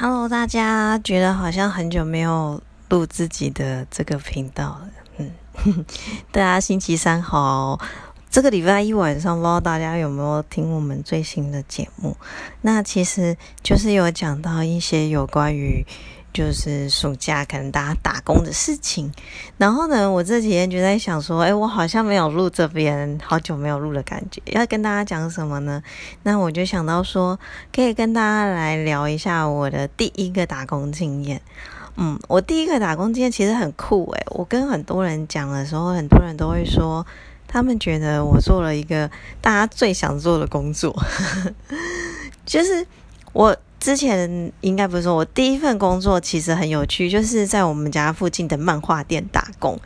Hello，大家觉得好像很久没有录自己的这个频道了，嗯，大家星期三好，这个礼拜一晚上不知道大家有没有听我们最新的节目？那其实就是有讲到一些有关于。就是暑假可能大家打工的事情，然后呢，我这几天就在想说，哎，我好像没有录这边，好久没有录的感觉，要跟大家讲什么呢？那我就想到说，可以跟大家来聊一下我的第一个打工经验。嗯，我第一个打工经验其实很酷诶，我跟很多人讲的时候，很多人都会说，他们觉得我做了一个大家最想做的工作，就是我。之前应该不是说，我第一份工作其实很有趣，就是在我们家附近的漫画店打工。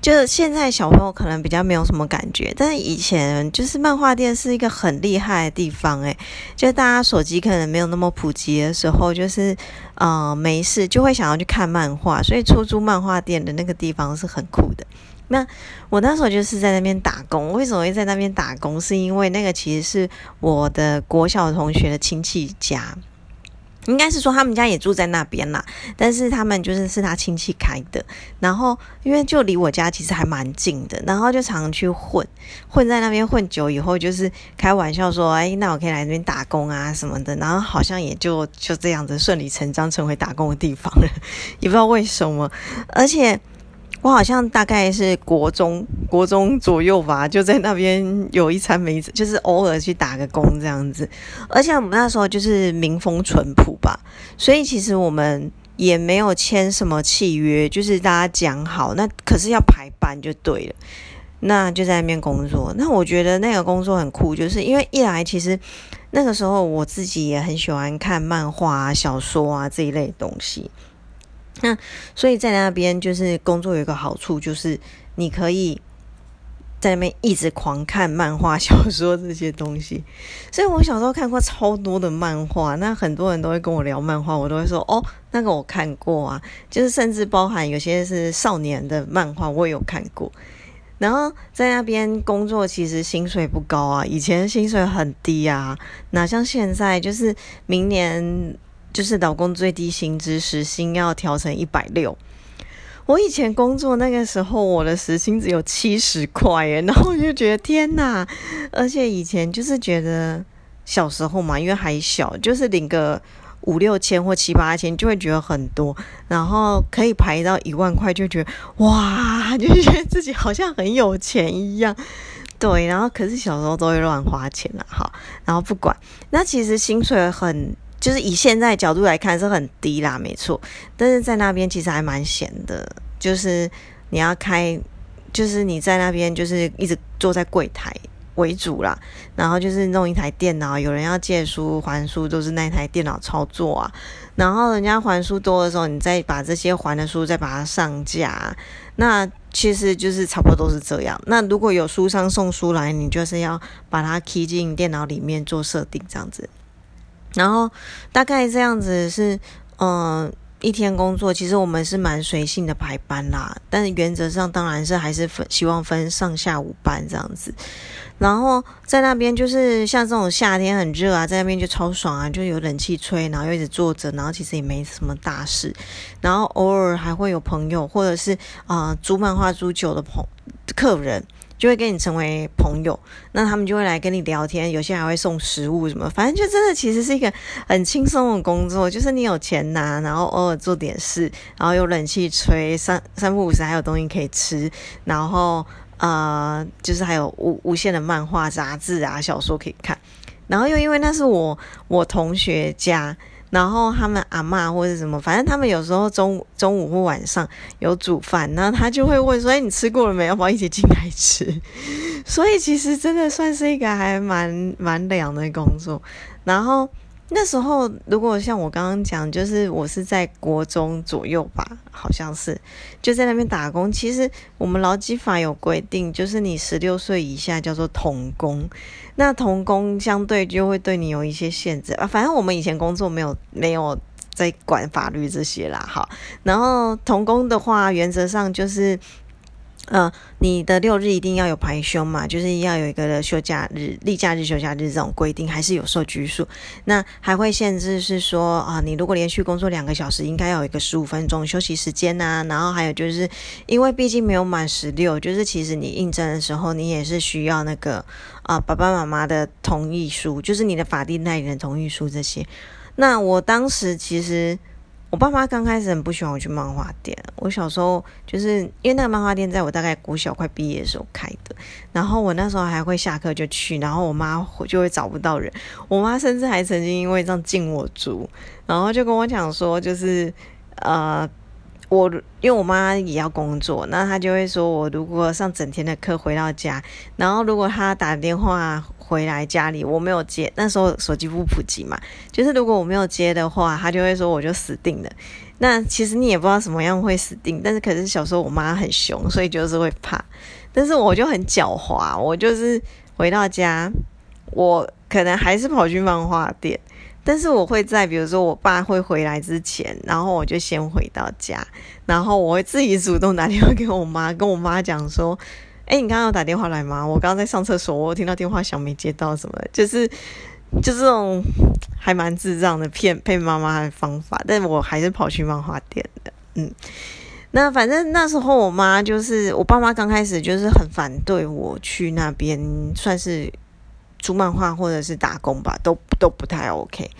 就是现在小朋友可能比较没有什么感觉，但是以前就是漫画店是一个很厉害的地方，诶，就大家手机可能没有那么普及的时候，就是呃没事就会想要去看漫画，所以出租漫画店的那个地方是很酷的。那我那时候就是在那边打工，为什么会在那边打工？是因为那个其实是我的国小同学的亲戚家。应该是说他们家也住在那边啦，但是他们就是是他亲戚开的，然后因为就离我家其实还蛮近的，然后就常常去混，混在那边混久以后，就是开玩笑说，哎，那我可以来这边打工啊什么的，然后好像也就就这样子顺理成章成为打工的地方了，也不知道为什么，而且。我好像大概是国中国中左右吧，就在那边有一餐没，就是偶尔去打个工这样子。而且我们那时候就是民风淳朴吧，所以其实我们也没有签什么契约，就是大家讲好，那可是要排班就对了。那就在那边工作。那我觉得那个工作很酷，就是因为一来其实那个时候我自己也很喜欢看漫画啊、小说啊这一类东西。那所以在那边就是工作有一个好处，就是你可以在那边一直狂看漫画、小说这些东西。所以我小时候看过超多的漫画，那很多人都会跟我聊漫画，我都会说哦，那个我看过啊。就是甚至包含有些是少年的漫画，我也有看过。然后在那边工作，其实薪水不高啊，以前薪水很低啊，哪像现在，就是明年。就是老公最低薪资时薪要调成一百六。我以前工作那个时候，我的时薪只有七十块耶，然后我就觉得天哪！而且以前就是觉得小时候嘛，因为还小，就是领个五六千或七八千就会觉得很多，然后可以排到一万块就觉得哇，就觉得自己好像很有钱一样。对，然后可是小时候都会乱花钱了，哈，然后不管，那其实薪水很。就是以现在角度来看是很低啦，没错。但是在那边其实还蛮闲的，就是你要开，就是你在那边就是一直坐在柜台为主啦，然后就是弄一台电脑，有人要借书还书，都是那台电脑操作啊。然后人家还书多的时候，你再把这些还的书再把它上架，那其实就是差不多都是这样。那如果有书商送书来，你就是要把它 key 进电脑里面做设定，这样子。然后大概这样子是，嗯，一天工作，其实我们是蛮随性的排班啦，但是原则上当然是还是分希望分上下午班这样子。然后在那边就是像这种夏天很热啊，在那边就超爽啊，就有冷气吹，然后又一直坐着，然后其实也没什么大事。然后偶尔还会有朋友或者是啊租漫画租酒的朋客人。就会跟你成为朋友，那他们就会来跟你聊天，有些还会送食物什么，反正就真的其实是一个很轻松的工作，就是你有钱拿，然后偶尔做点事，然后有冷气吹，三三不五时还有东西可以吃，然后呃，就是还有无无限的漫画、杂志啊、小说可以看，然后又因为那是我我同学家。然后他们阿妈或者什么，反正他们有时候中午中午或晚上有煮饭，然后他就会问说：“哎，你吃过了没？要不要一起进来吃？” 所以其实真的算是一个还蛮蛮凉的工作。然后。那时候，如果像我刚刚讲，就是我是在国中左右吧，好像是就在那边打工。其实我们劳基法有规定，就是你十六岁以下叫做童工，那童工相对就会对你有一些限制啊。反正我们以前工作没有没有在管法律这些啦，哈。然后童工的话，原则上就是呃，你的六日一定要有排休嘛，就是要有一个休假日、例假日、休假日这种规定，还是有受拘束。那还会限制是说啊，你如果连续工作两个小时，应该要有一个十五分钟休息时间呐。然后还有就是，因为毕竟没有满十六，就是其实你应征的时候，你也是需要那个啊爸爸妈妈的同意书，就是你的法定代理人同意书这些。那我当时其实。我爸妈刚开始很不喜欢我去漫画店。我小时候就是因为那个漫画店在我大概国小快毕业的时候开的，然后我那时候还会下课就去，然后我妈就会找不到人。我妈甚至还曾经因为这样禁我租，然后就跟我讲说，就是呃。我因为我妈也要工作，那她就会说我如果上整天的课回到家，然后如果她打电话回来家里我没有接，那时候手机不普及嘛，就是如果我没有接的话，他就会说我就死定了。那其实你也不知道什么样会死定，但是可是小时候我妈很凶，所以就是会怕。但是我就很狡猾，我就是回到家，我可能还是跑去漫画店。但是我会在，比如说我爸会回来之前，然后我就先回到家，然后我会自己主动打电话给我妈，跟我妈讲说：“哎，你刚刚有打电话来吗？我刚刚在上厕所，我听到电话响没接到什么，就是就这种还蛮智障的骗骗妈妈的方法。”但我还是跑去漫画店的，嗯，那反正那时候我妈就是我爸妈刚开始就是很反对我去那边，算是。租漫画或者是打工吧，都都不太 OK。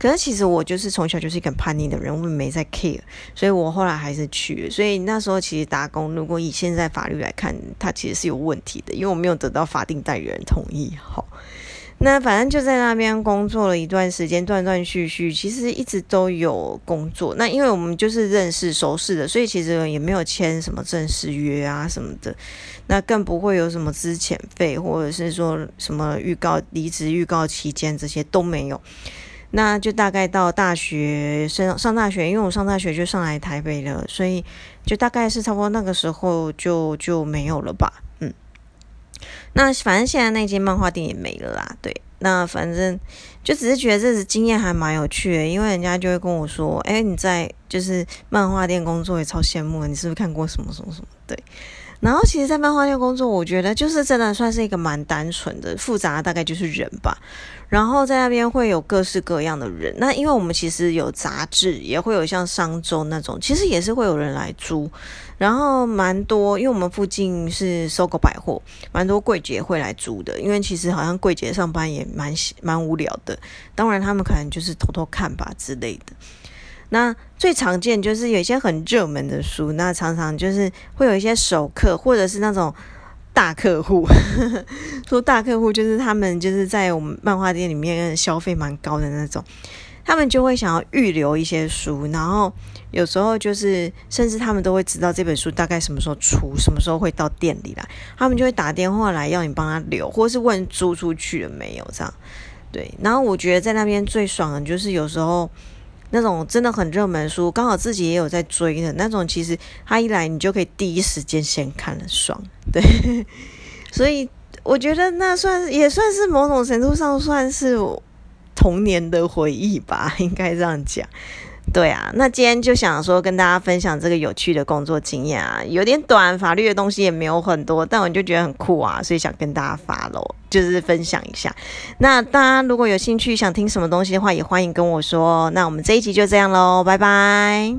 可是其实我就是从小就是一个叛逆的人，我没在 care，所以我后来还是去。所以那时候其实打工，如果以现在法律来看，它其实是有问题的，因为我没有得到法定代理人同意。好。那反正就在那边工作了一段时间，断断续续，其实一直都有工作。那因为我们就是认识熟识的，所以其实也没有签什么正式约啊什么的。那更不会有什么资遣费，或者是说什么预告离职预告期间这些都没有。那就大概到大学上上大学，因为我上大学就上来台北了，所以就大概是差不多那个时候就就没有了吧。嗯那反正现在那间漫画店也没了啦，对。那反正就只是觉得这次经验还蛮有趣的，因为人家就会跟我说：“哎，你在就是漫画店工作也超羡慕，你是不是看过什么什么什么？”对。然后其实，在漫画店工作，我觉得就是真的算是一个蛮单纯的，复杂大概就是人吧。然后在那边会有各式各样的人。那因为我们其实有杂志，也会有像商周那种，其实也是会有人来租。然后蛮多，因为我们附近是搜狗百货，蛮多柜姐会来租的。因为其实好像柜姐上班也蛮蛮无聊的，当然他们可能就是偷偷看吧之类的。那最常见就是有一些很热门的书，那常常就是会有一些熟客，或者是那种大客户。说大客户就是他们就是在我们漫画店里面消费蛮高的那种，他们就会想要预留一些书，然后有时候就是甚至他们都会知道这本书大概什么时候出，什么时候会到店里来，他们就会打电话来要你帮他留，或是问租出去了没有这样。对，然后我觉得在那边最爽的就是有时候。那种真的很热门书，刚好自己也有在追的那种，其实他一来你就可以第一时间先看了，爽。对，所以我觉得那算也算是某种程度上算是童年的回忆吧，应该这样讲。对啊，那今天就想说跟大家分享这个有趣的工作经验啊，有点短，法律的东西也没有很多，但我就觉得很酷啊，所以想跟大家发喽，就是分享一下。那大家如果有兴趣想听什么东西的话，也欢迎跟我说。那我们这一集就这样喽，拜拜。